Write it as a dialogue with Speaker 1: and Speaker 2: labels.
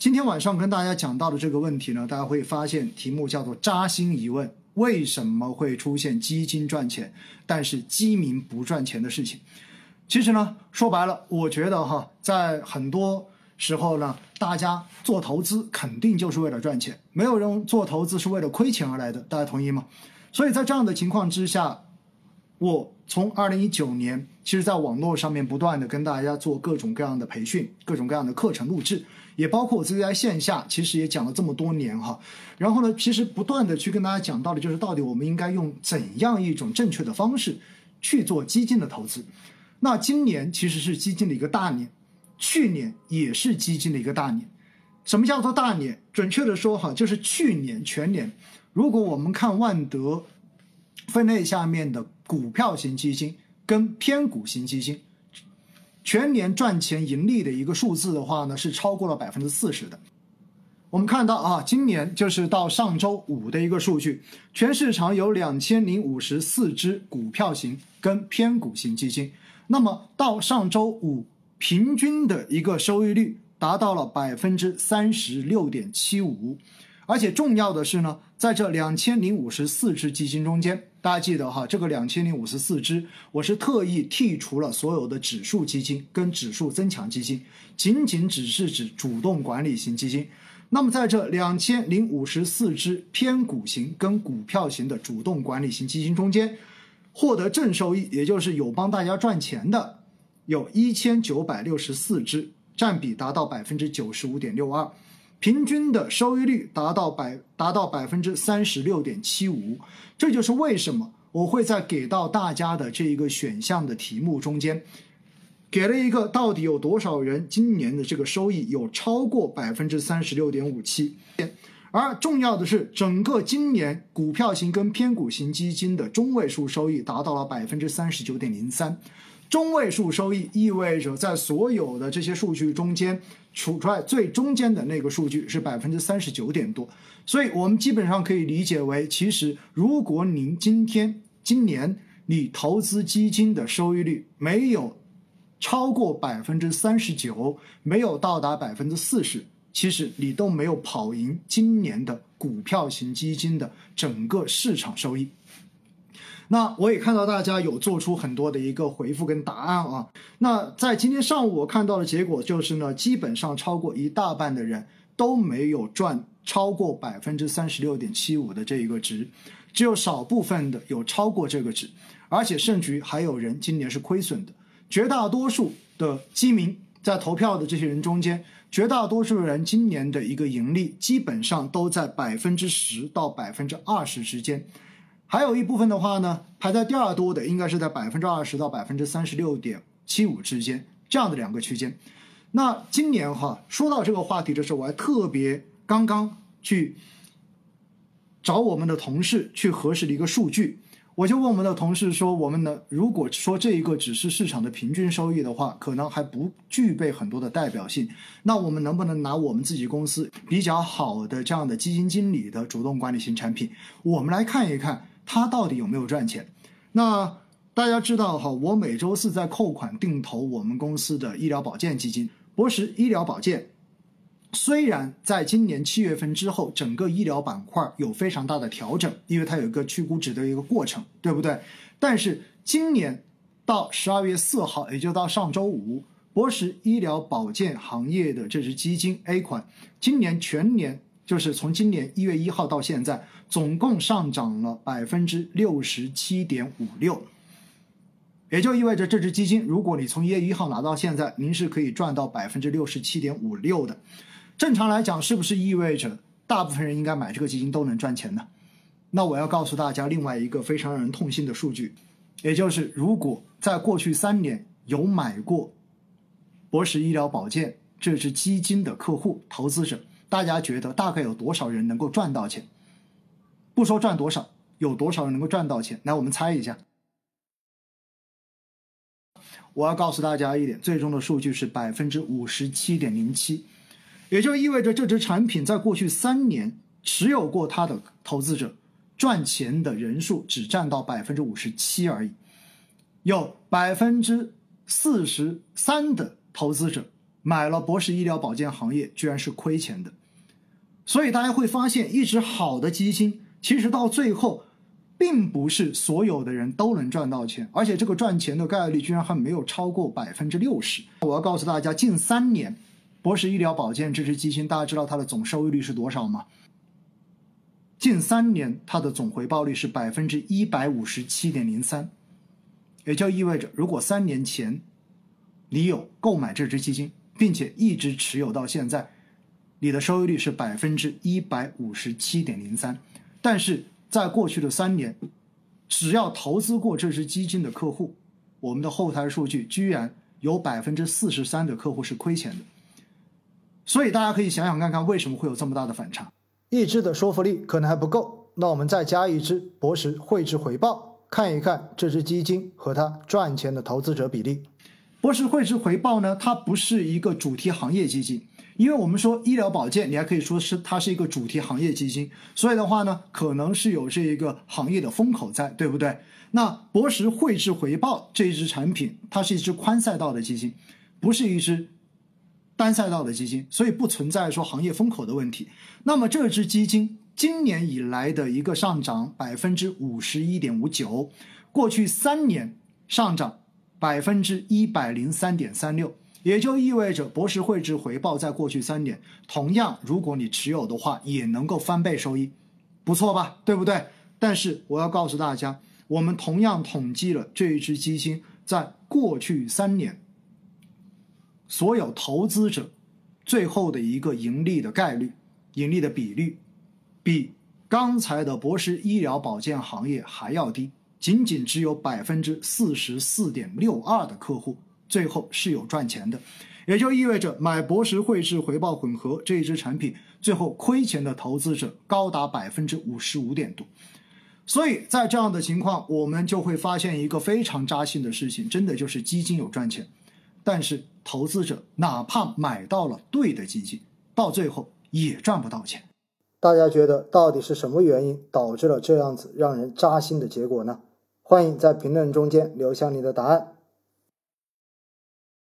Speaker 1: 今天晚上跟大家讲到的这个问题呢，大家会发现题目叫做“扎心疑问”：为什么会出现基金赚钱，但是基民不赚钱的事情？其实呢，说白了，我觉得哈，在很多时候呢，大家做投资肯定就是为了赚钱，没有人做投资是为了亏钱而来的，大家同意吗？所以在这样的情况之下。我从二零一九年，其实在网络上面不断的跟大家做各种各样的培训，各种各样的课程录制，也包括我自己在线下，其实也讲了这么多年哈。然后呢，其实不断的去跟大家讲到的，就是到底我们应该用怎样一种正确的方式去做基金的投资。那今年其实是基金的一个大年，去年也是基金的一个大年。什么叫做大年？准确的说哈，就是去年全年，如果我们看万德。分类下面的股票型基金跟偏股型基金，全年赚钱盈利的一个数字的话呢，是超过了百分之四十的。我们看到啊，今年就是到上周五的一个数据，全市场有两千零五十四只股票型跟偏股型基金，那么到上周五平均的一个收益率达到了百分之三十六点七五。而且重要的是呢，在这两千零五十四只基金中间，大家记得哈，这个两千零五十四只，我是特意剔除了所有的指数基金跟指数增强基金，仅仅只是指主动管理型基金。那么在这两千零五十四只偏股型跟股票型的主动管理型基金中间，获得正收益，也就是有帮大家赚钱的，有一千九百六十四只，占比达到百分之九十五点六二。平均的收益率达到百达到百分之三十六点七五，这就是为什么我会在给到大家的这一个选项的题目中间，给了一个到底有多少人今年的这个收益有超过百分之三十六点五七，而重要的是整个今年股票型跟偏股型基金的中位数收益达到了百分之三十九点零三。中位数收益意味着，在所有的这些数据中间，处出来最中间的那个数据是百分之三十九点多，所以我们基本上可以理解为，其实如果您今天今年你投资基金的收益率没有超过百分之三十九，没有到达百分之四十，其实你都没有跑赢今年的股票型基金的整个市场收益。那我也看到大家有做出很多的一个回复跟答案啊。那在今天上午我看到的结果就是呢，基本上超过一大半的人都没有赚超过百分之三十六点七五的这一个值，只有少部分的有超过这个值，而且甚至于还有人今年是亏损的。绝大多数的基民在投票的这些人中间，绝大多数人今年的一个盈利基本上都在百分之十到百分之二十之间。还有一部分的话呢，排在第二多的应该是在百分之二十到百分之三十六点七五之间这样的两个区间。那今年哈，说到这个话题的时候，我还特别刚刚去找我们的同事去核实了一个数据，我就问我们的同事说，我们呢，如果说这一个只是市场的平均收益的话，可能还不具备很多的代表性。那我们能不能拿我们自己公司比较好的这样的基金经理的主动管理型产品，我们来看一看？它到底有没有赚钱？那大家知道哈，我每周四在扣款定投我们公司的医疗保健基金博时医疗保健。虽然在今年七月份之后，整个医疗板块有非常大的调整，因为它有一个去估值的一个过程，对不对？但是今年到十二月四号，也就到上周五，博时医疗保健行业的这支基金 A 款，今年全年就是从今年一月一号到现在。总共上涨了百分之六十七点五六，也就意味着这支基金，如果你从一月一号拿到现在，您是可以赚到百分之六十七点五六的。正常来讲，是不是意味着大部分人应该买这个基金都能赚钱呢？那我要告诉大家另外一个非常让人痛心的数据，也就是如果在过去三年有买过博时医疗保健这支基金的客户投资者，大家觉得大概有多少人能够赚到钱？不说赚多少，有多少人能够赚到钱？来，我们猜一下。我要告诉大家一点，最终的数据是百分之五十七点零七，也就意味着这只产品在过去三年持有过它的投资者赚钱的人数只占到百分之五十七而已，有百分之四十三的投资者买了博士医疗保健行业居然是亏钱的。所以大家会发现，一只好的基金，其实到最后，并不是所有的人都能赚到钱，而且这个赚钱的概率居然还没有超过百分之六十。我要告诉大家，近三年，博时医疗保健这只基金，大家知道它的总收益率是多少吗？近三年它的总回报率是百分之一百五十七点零三，也就意味着，如果三年前你有购买这只基金，并且一直持有到现在。你的收益率是百分之一百五十七点零三，但是在过去的三年，只要投资过这支基金的客户，我们的后台数据居然有百分之四十三的客户是亏钱的。所以大家可以想想看看，为什么会有这么大的反差？一支的说服力可能还不够，那我们再加一支博时汇智回报，看一看这支基金和它赚钱的投资者比例。博时汇智回报呢，它不是一个主题行业基金。因为我们说医疗保健，你还可以说是它是一个主题行业基金，所以的话呢，可能是有这一个行业的风口在，对不对？那博时汇智回报这一支产品，它是一支宽赛道的基金，不是一支单赛道的基金，所以不存在说行业风口的问题。那么这支基金今年以来的一个上涨百分之五十一点五九，过去三年上涨百分之一百零三点三六。也就意味着博时汇智回报在过去三年，同样如果你持有的话，也能够翻倍收益，不错吧？对不对？但是我要告诉大家，我们同样统计了这一只基金在过去三年所有投资者最后的一个盈利的概率、盈利的比率，比刚才的博时医疗保健行业还要低，仅仅只有百分之四十四点六二的客户。最后是有赚钱的，也就意味着买博时汇智回报混合这一支产品，最后亏钱的投资者高达百分之五十五点多。所以在这样的情况，我们就会发现一个非常扎心的事情，真的就是基金有赚钱，但是投资者哪怕买到了对的基金，到最后也赚不到钱。大家觉得到底是什么原因导致了这样子让人扎心的结果呢？欢迎在评论中间留下你的答案。